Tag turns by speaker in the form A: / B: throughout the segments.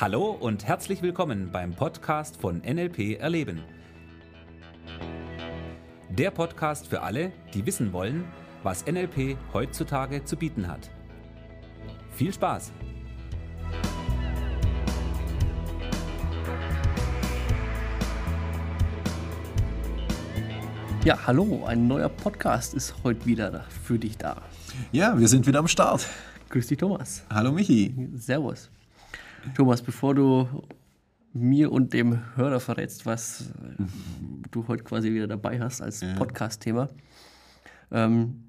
A: Hallo und herzlich willkommen beim Podcast von NLP Erleben. Der Podcast für alle, die wissen wollen, was NLP heutzutage zu bieten hat. Viel Spaß!
B: Ja, hallo, ein neuer Podcast ist heute wieder für dich da.
C: Ja, wir sind wieder am Start.
B: Grüß dich, Thomas.
C: Hallo Michi.
B: Servus. Thomas, bevor du mir und dem Hörer verrätst, was du heute quasi wieder dabei hast als. Podcast-Thema, ähm,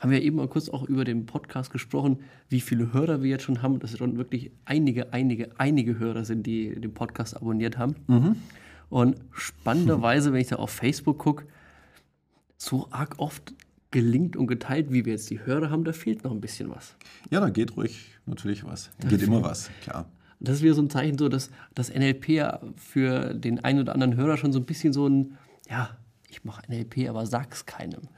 B: haben wir eben mal kurz auch über den Podcast gesprochen, wie viele Hörer wir jetzt schon haben, dass es schon wirklich einige, einige, einige Hörer sind, die den Podcast abonniert haben. Und spannenderweise, wenn ich da auf Facebook gucke, so arg oft gelingt und geteilt, wie wir jetzt die Hörer haben, da fehlt noch ein bisschen was.
C: Ja, da geht ruhig natürlich was. Da geht immer was, klar.
B: Das ist wieder so ein Zeichen, so dass das NLP für den einen oder anderen Hörer schon so ein bisschen so ein, ja, ich mache NLP, aber sag's keinem.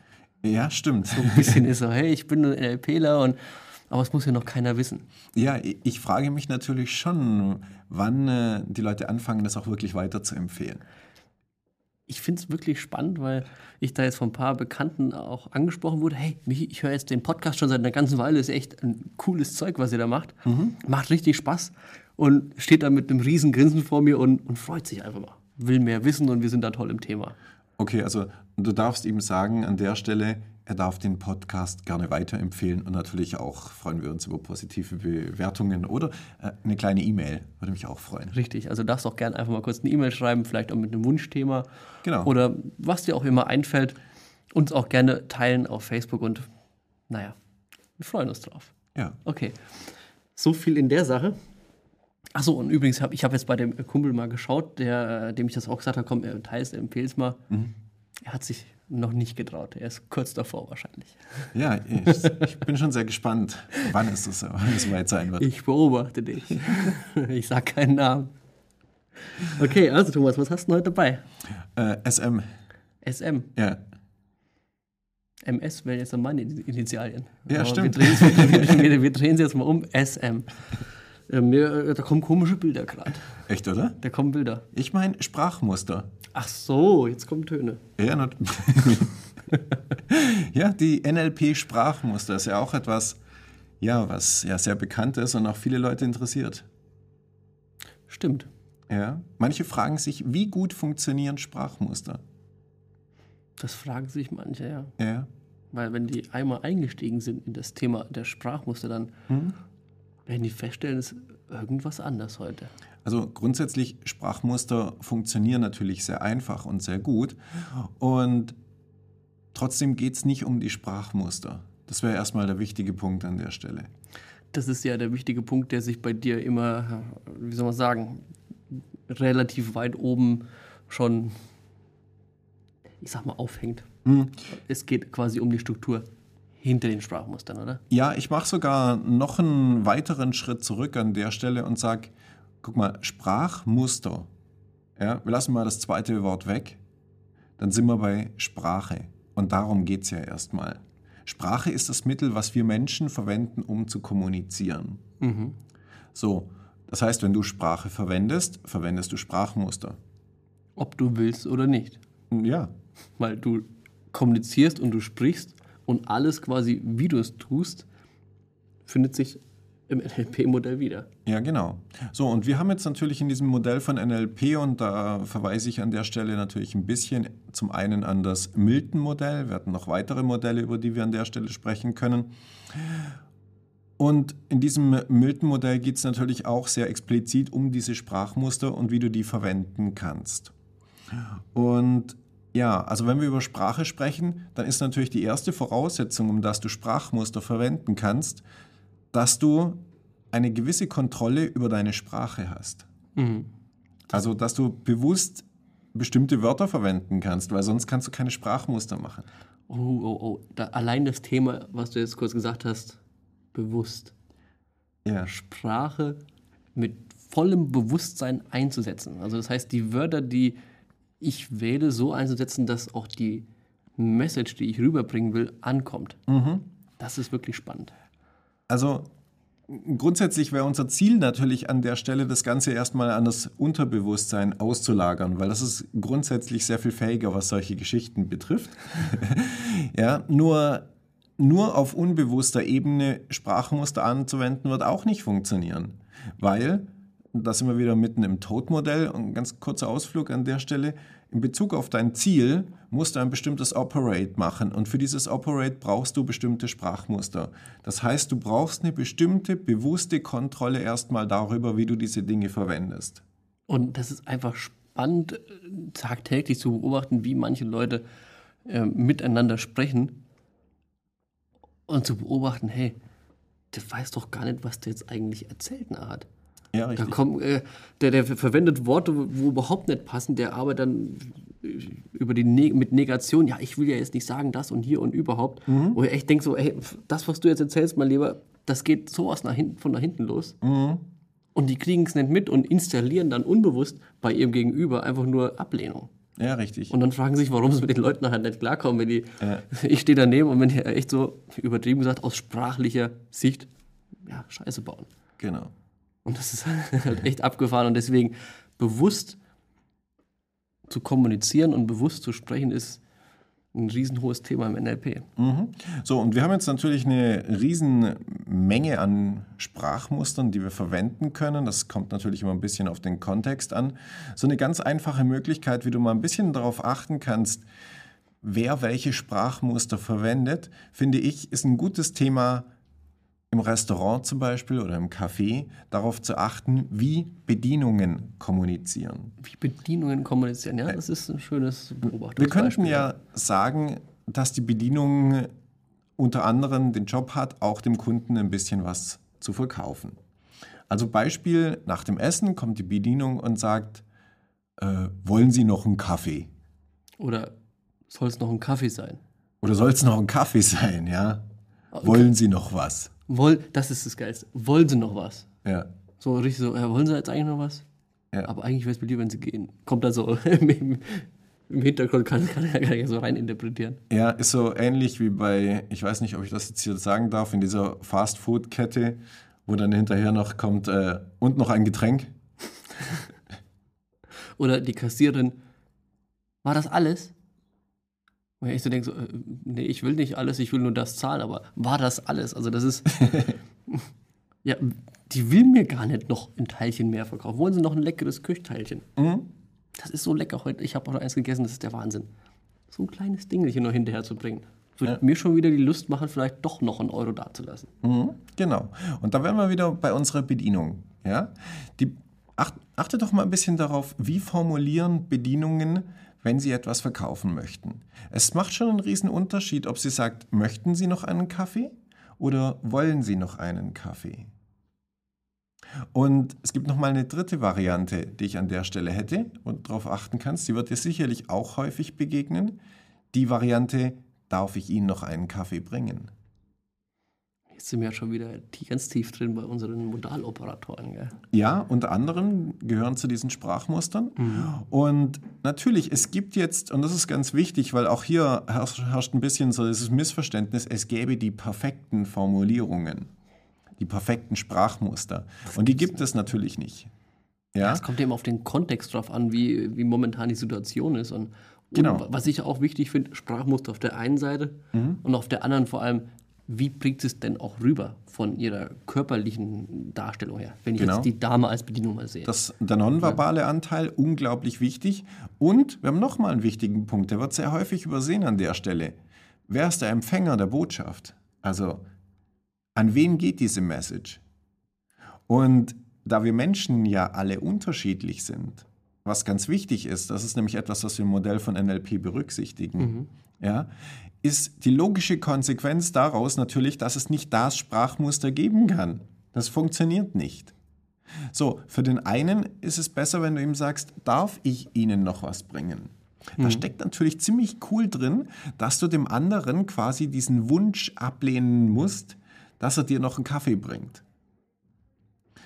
C: Ja, stimmt.
B: So ein bisschen ist so, hey, ich bin ein NLPler und aber es muss ja noch keiner wissen.
C: Ja, ich ich frage mich natürlich schon, wann äh, die Leute anfangen, das auch wirklich weiter zu empfehlen.
B: Ich finde es wirklich spannend, weil ich da jetzt von ein paar Bekannten auch angesprochen wurde, hey, Michi, ich höre jetzt den Podcast schon seit einer ganzen Weile, ist echt ein cooles Zeug, was ihr da macht. Macht richtig Spaß und steht da mit einem riesen Grinsen vor mir und, und freut sich einfach mal. Will mehr wissen und wir sind da toll im Thema.
C: Okay, also du darfst ihm sagen an der Stelle, er darf den Podcast gerne weiterempfehlen und natürlich auch freuen wir uns über positive Bewertungen oder äh, eine kleine E-Mail, würde mich auch freuen.
B: Richtig, also darfst auch gerne einfach mal kurz eine E-Mail schreiben, vielleicht auch mit einem Wunschthema.
C: Genau.
B: Oder was dir auch immer einfällt, uns auch gerne teilen auf Facebook und naja, wir freuen uns drauf.
C: Ja,
B: Okay, so viel in der Sache. Achso, und übrigens, hab, ich habe jetzt bei dem Kumpel mal geschaut, der, äh, dem ich das auch gesagt habe, komm, er teilst, empfehl es mal. Er hat sich noch nicht getraut. Er ist kurz davor wahrscheinlich.
C: ja ich, ich bin schon sehr gespannt, wann es, wann es soweit sein wird.
B: Ich beobachte dich. ich sag keinen Namen. Okay, also Thomas, was hast du heute dabei?
C: Äh, SM,
B: SM.
C: ja.
B: MS wären jetzt dann meine Initialien.
C: Ja,
B: Aber
C: stimmt.
B: Wir drehen, wir, wir drehen sie jetzt mal um. SM. Äh, mir, äh, da kommen komische Bilder gerade.
C: Echt, oder?
B: Da kommen Bilder.
C: Ich meine Sprachmuster.
B: Ach so, jetzt kommen Töne.
C: Ja, ja die NLP-Sprachmuster ist ja auch etwas, ja, was ja sehr bekannt ist und auch viele Leute interessiert.
B: Stimmt.
C: Ja. Manche fragen sich, wie gut funktionieren Sprachmuster?
B: Das fragen sich manche, ja.
C: Ja.
B: Weil wenn die einmal eingestiegen sind in das Thema der Sprachmuster, dann werden die feststellen, es ist irgendwas anders heute.
C: Also grundsätzlich, Sprachmuster funktionieren natürlich sehr einfach und sehr gut. Und trotzdem geht es nicht um die Sprachmuster. Das wäre erstmal der wichtige Punkt an der Stelle.
B: Das ist ja der wichtige Punkt, der sich bei dir immer, wie soll man sagen, relativ weit oben schon, ich sag mal, aufhängt. Es geht quasi um die Struktur hinter den Sprachmustern, oder?
C: Ja, ich mache sogar noch einen weiteren Schritt zurück an der Stelle und sage, guck mal, Sprachmuster. Ja, wir lassen mal das zweite Wort weg. Dann sind wir bei Sprache. Und darum geht es ja erstmal. Sprache ist das Mittel, was wir Menschen verwenden, um zu kommunizieren. So, das heißt, wenn du Sprache verwendest, verwendest du Sprachmuster.
B: Ob du willst oder nicht.
C: Ja,
B: Weil du kommunizierst und du sprichst und alles quasi, wie du es tust, findet sich im NLP-Modell wieder.
C: Ja, genau. So, und wir haben jetzt natürlich in diesem Modell von NLP, und da verweise ich an der Stelle natürlich ein bisschen zum einen an das Milton-Modell. Wir hatten noch weitere Modelle, über die wir an der Stelle sprechen können. Und in diesem Milton-Modell geht es natürlich auch sehr explizit um diese Sprachmuster und wie du die verwenden kannst. Und ja, also wenn wir über Sprache sprechen, dann ist natürlich die erste Voraussetzung, um dass du Sprachmuster verwenden kannst, dass du eine gewisse Kontrolle über deine Sprache hast. Also, dass du bewusst bestimmte Wörter verwenden kannst, weil sonst kannst du keine Sprachmuster machen.
B: Oh, oh, oh. Da, allein das Thema, was du jetzt kurz gesagt hast, bewusst.
C: Ja,
B: Sprache mit vollem Bewusstsein einzusetzen. Also das heißt, die Wörter, die ich wähle, so einzusetzen, dass auch die Message, die ich rüberbringen will, ankommt. Das ist wirklich spannend.
C: Also grundsätzlich wäre unser Ziel natürlich an der Stelle, das Ganze erstmal an das Unterbewusstsein auszulagern, weil das ist grundsätzlich sehr viel fähiger, was solche Geschichten betrifft. ja, nur, nur auf unbewusster Ebene Sprachmuster anzuwenden, wird auch nicht funktionieren, weil, da sind wir wieder mitten im Todmodell, und ganz kurzer Ausflug an der Stelle, in Bezug auf dein Ziel musst du ein bestimmtes Operate machen und für dieses Operate brauchst du bestimmte Sprachmuster. Das heißt, du brauchst eine bestimmte bewusste Kontrolle erstmal darüber, wie du diese Dinge verwendest.
B: Und das ist einfach spannend, tagtäglich zu beobachten, wie manche Leute äh, miteinander sprechen und zu beobachten, hey, der weiß doch gar nicht, was der jetzt eigentlich erzählt, eine
C: Ja,
B: Da
C: richtig.
B: kommt, äh, der, der verwendet Worte, wo überhaupt nicht passen, der arbeitet dann über die ne mit Negation, ja, ich will ja jetzt nicht sagen das und hier und überhaupt. Wo ich echt denke so, ey, das, was du jetzt erzählst, mein Lieber, das geht sowas nach hinten, von nach hinten los. Und die kriegen es nicht mit und installieren dann unbewusst bei ihrem Gegenüber einfach nur Ablehnung.
C: Ja, richtig.
B: Und dann fragen sich, warum sie mit den Leuten nachher nicht klarkommen, wenn die, ich stehe daneben und wenn die echt so, übertrieben gesagt, aus sprachlicher Sicht, ja, Scheiße bauen.
C: genau.
B: Und das ist halt echt abgefahren. Und deswegen bewusst zu kommunizieren und bewusst zu sprechen, ist ein riesenhohes Thema im NLP.
C: So, und wir haben jetzt natürlich eine riesen Menge an Sprachmustern, die wir verwenden können. Das kommt natürlich immer ein bisschen auf den Kontext an. So eine ganz einfache Möglichkeit, wie du mal ein bisschen darauf achten kannst, wer welche Sprachmuster verwendet, finde ich, ist ein gutes Thema im Restaurant zum Beispiel oder im Café, darauf zu achten, wie Bedienungen kommunizieren.
B: Wie Bedienungen kommunizieren, ja, das ist ein schönes Beobachtung.
C: Wir könnten ja sagen, dass die Bedienung unter anderem den Job hat, auch dem Kunden ein bisschen was zu verkaufen. Also Beispiel, nach dem Essen kommt die Bedienung und sagt, äh, wollen Sie noch einen Kaffee?
B: Oder soll es noch ein Kaffee sein?
C: Oder soll es noch ein Kaffee sein, ja? Wollen Sie noch was?
B: Woll, das ist das Geilste. Wollen sie noch was?
C: Ja.
B: So richtig so, ja, wollen sie jetzt eigentlich noch was?
C: Ja.
B: Aber eigentlich wäre es mir lieber, wenn sie gehen. Kommt da so im, im Hintergrund, kann, kann, kann ich so rein interpretieren.
C: Ja, ist so ähnlich wie bei, ich weiß nicht, ob ich das jetzt hier sagen darf, in dieser Fast-Food-Kette, wo dann hinterher noch kommt, äh, und noch ein Getränk.
B: Oder die Kassiererin, war das alles? Und ich so denke, so, äh, nee, ich will nicht alles, ich will nur das zahlen, aber war das alles? Also das ist, ja, die will mir gar nicht noch ein Teilchen mehr verkaufen. Wollen sie noch ein leckeres Küchteilchen? Das ist so lecker heute. Ich habe auch noch eins gegessen, das ist der Wahnsinn. So ein kleines Ding hier noch hinterher zu bringen. Würde mir schon wieder die Lust machen, vielleicht doch noch einen Euro dazulassen.
C: Mhm, genau. Und da wären wir wieder bei unserer Bedienung. Ja? Die, acht, achte doch mal ein bisschen darauf, wie formulieren Bedienungen, wenn sie etwas verkaufen möchten. Es macht schon einen riesen Unterschied, ob sie sagt, möchten Sie noch einen Kaffee oder wollen Sie noch einen Kaffee? Und es gibt noch mal eine dritte Variante, die ich an der Stelle hätte und darauf achten kannst. Die wird dir sicherlich auch häufig begegnen. Die Variante, darf ich Ihnen noch einen Kaffee bringen?
B: Jetzt sind wir ja schon wieder ganz tief drin bei unseren Modaloperatoren. Gell?
C: Ja, unter anderem gehören zu diesen Sprachmustern. Und natürlich, es gibt jetzt, und das ist ganz wichtig, weil auch hier herrscht, ein bisschen so dieses Missverständnis, es gäbe die perfekten Formulierungen, die perfekten Sprachmuster. Und die gibt es natürlich nicht. Ja,
B: Es kommt eben auf den Kontext drauf an, wie, wie momentan die Situation ist. Und,
C: Genau.
B: und was ich auch wichtig finde, Sprachmuster auf der einen Seite und auf der anderen vor allem, wie bringt es denn auch rüber von ihrer körperlichen Darstellung her, wenn ich
C: Genau.
B: jetzt die Dame als Bedienung mal sehe.
C: das, der nonverbale Anteil, unglaublich wichtig. Und wir haben nochmal einen wichtigen Punkt, der wird sehr häufig übersehen an der Stelle. Wer ist der Empfänger der Botschaft? Also, an wen geht diese Message? Und da wir Menschen ja alle unterschiedlich sind, was ganz wichtig ist, das ist nämlich etwas, was wir im Modell von NLP berücksichtigen, ja, ist die logische Konsequenz daraus natürlich, dass es nicht das Sprachmuster geben kann. Das funktioniert nicht. So, für den einen ist es besser, wenn du ihm sagst, darf ich Ihnen noch was bringen? Da steckt natürlich ziemlich cool drin, dass du dem anderen quasi diesen Wunsch ablehnen musst, dass er dir noch einen Kaffee bringt.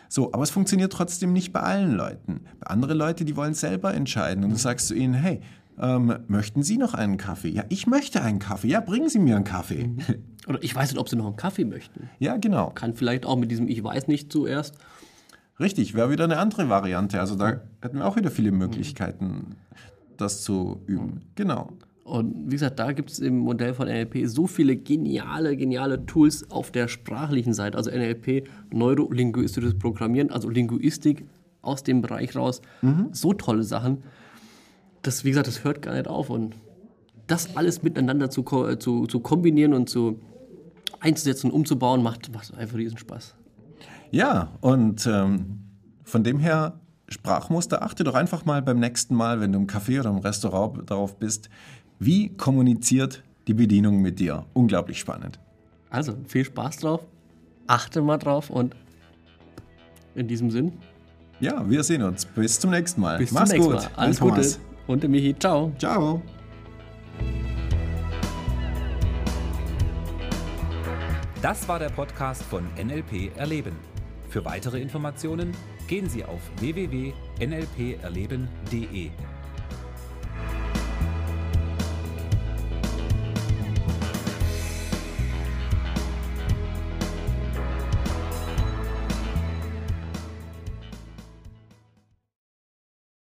C: So, aber es funktioniert trotzdem nicht bei allen Leuten. Bei anderen Leuten, die wollen selber entscheiden. Und du sagst zu ihnen, hey, ähm, möchten Sie noch einen Kaffee? Ja, ich möchte einen Kaffee. Ja, bringen Sie mir einen Kaffee.
B: Oder ich weiß nicht, ob sie noch einen Kaffee möchten.
C: Ja, genau.
B: Kann vielleicht auch mit diesem Ich weiß nicht zuerst.
C: Richtig, wäre wieder eine andere Variante. Also da hätten wir auch wieder viele Möglichkeiten, das zu üben. Genau.
B: Und wie gesagt, da gibt es im Modell von NLP so viele geniale, geniale Tools auf der sprachlichen Seite. Also NLP, neurolinguistisches Programmieren, also Linguistik aus dem Bereich raus. So tolle Sachen. Das, wie gesagt, das hört gar nicht auf. Und das alles miteinander zu, äh, zu, zu kombinieren und zu einzusetzen, umzubauen, macht, macht einfach riesen Spaß.
C: Ja, und ähm, von dem her, Sprachmuster, achte doch einfach mal beim nächsten Mal, wenn du im Café oder im Restaurant darauf bist, wie kommuniziert die Bedienung mit dir. Unglaublich spannend.
B: Also, viel Spaß drauf. Achte mal drauf und in diesem Sinn,
C: Ja, wir sehen uns. Bis zum nächsten Mal.
B: bis
C: Mach's
B: zum nächsten
C: gut.
B: Mal. Alles Gute. Und der Michi. Ciao.
C: Ciao.
A: Das war der Podcast von NLP Erleben. Für weitere Informationen gehen Sie auf www.nlperleben.de.